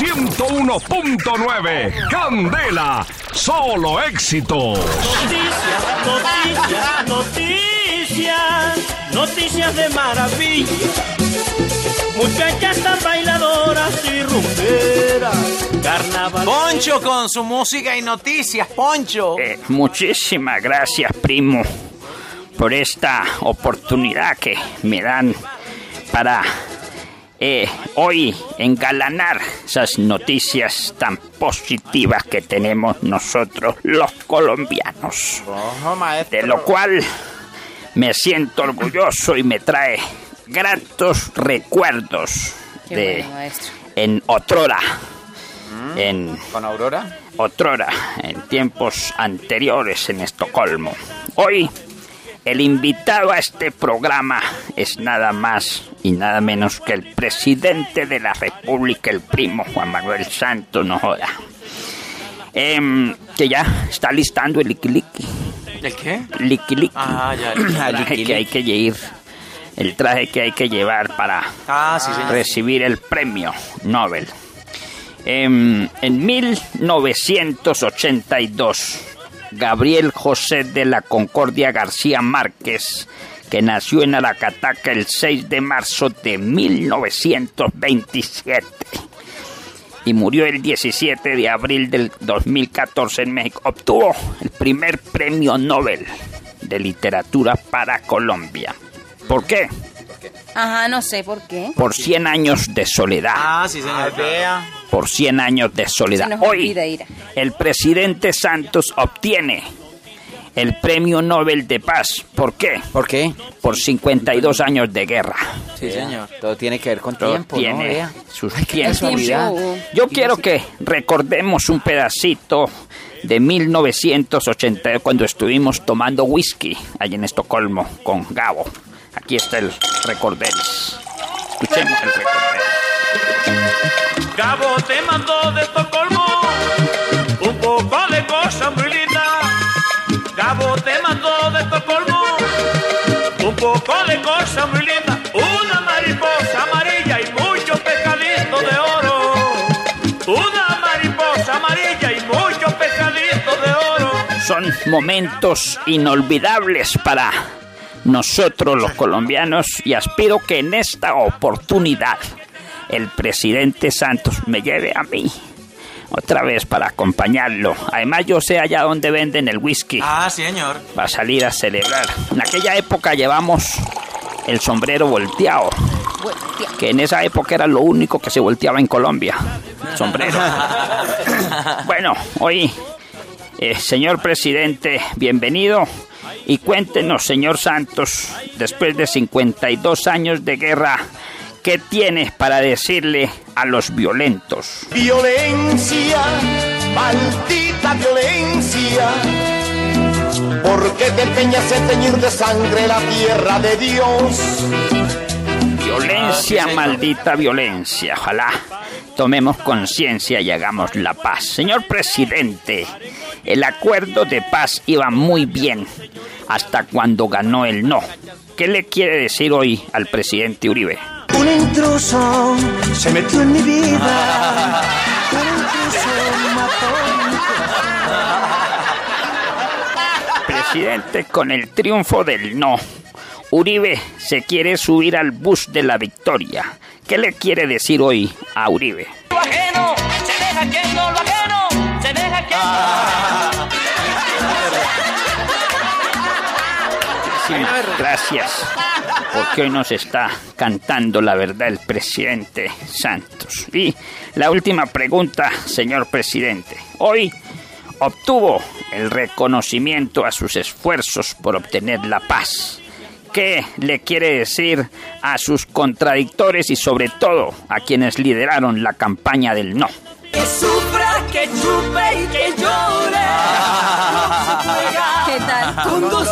101.9. Candela, solo éxitos. Noticias, noticias, noticias, noticias de maravilla. Muchachas tan bailadoras y rumberas. Carnaval. Poncho con su música y noticias, Poncho. Eh, muchísimas gracias, primo, por esta oportunidad que me dan para eh, hoy engalanar esas noticias tan positivas que tenemos nosotros los colombianos. De lo cual me siento orgulloso y me trae gratos recuerdos Qué de bueno, en otrora. En ¿Con Aurora? otrora, en tiempos anteriores en Estocolmo. Hoy, el invitado a este programa es nada más y nada menos que el presidente de la República, el primo Juan Manuel Santos, no joda. Em, que ya está listando el liquiliqui. ¿El qué? Liquiliqui. Ah, ya. El traje que hay que ir. El traje que hay que llevar para Ah, sí, recibir el premio Nobel. Em, en 1982, Gabriel José de la Concordia García Márquez, que nació en Aracataca el 6 de marzo de 1927 y murió el 17 de abril del 2014 en México, obtuvo el primer premio Nobel de literatura para Colombia. ¿Por qué? Ajá, no sé por qué. Por 100 años de soledad. Ah, sí, señor. vea. Por 100 años de soledad. Se nos Hoy, olvida, Ira. el presidente Santos obtiene el premio Nobel de Paz. ¿Por qué? ¿Por qué? Por 52 años de guerra. Sí, señor. Todo tiene que ver con Todo tiempo, ¿no? tiene Vea. sus Ay. Yo quiero que recordemos un pedacito de 1980 cuando estuvimos tomando whisky allí en Estocolmo con Gabo. Aquí está el recorderis. Escuchemos el recorderis. Cabo te mandó de Estocolmo un poco de cosas muy lindas. Cabo te mandó de Estocolmo un poco de cosas muy lindas. Una mariposa amarilla y muchos pescaditos de oro. Una mariposa amarilla y muchos pescaditos de oro. Son momentos inolvidables para nosotros los colombianos y aspiro que en esta oportunidad el presidente Santos me lleve a mí otra vez para acompañarlo. Además yo sé allá donde venden el whisky Ah, señor. para salir a celebrar. En aquella época llevamos el sombrero volteado, Voltea. que en esa época era lo único que se volteaba en Colombia. el Sombrero. bueno, hoy, eh, señor presidente, bienvenido. Y cuéntenos, señor Santos, después de 52 años de guerra, ¿qué tiene para decirle a los violentos? Violencia, maldita violencia. Porque te empeñas en teñir de sangre la tierra de Dios. Violencia, maldita violencia. Ojalá tomemos conciencia y hagamos la paz. Señor presidente, el acuerdo de paz iba muy bien hasta cuando ganó el no. ¿Qué le quiere decir hoy al presidente Uribe? Un intruso se metió en mi vida. Un intruso mató Presidente, con el triunfo del no, Uribe se quiere subir al bus de la victoria. ¿Qué le quiere decir hoy a Uribe? Gracias, porque hoy nos está cantando la verdad el presidente Santos. Y la última pregunta, señor presidente. Hoy obtuvo el reconocimiento a sus esfuerzos por obtener la paz. ¿Qué le quiere decir a sus contradictores y sobre todo a quienes lideraron la campaña del no? Que sufra, que chupe y que llore. ¿Qué tal? Con dos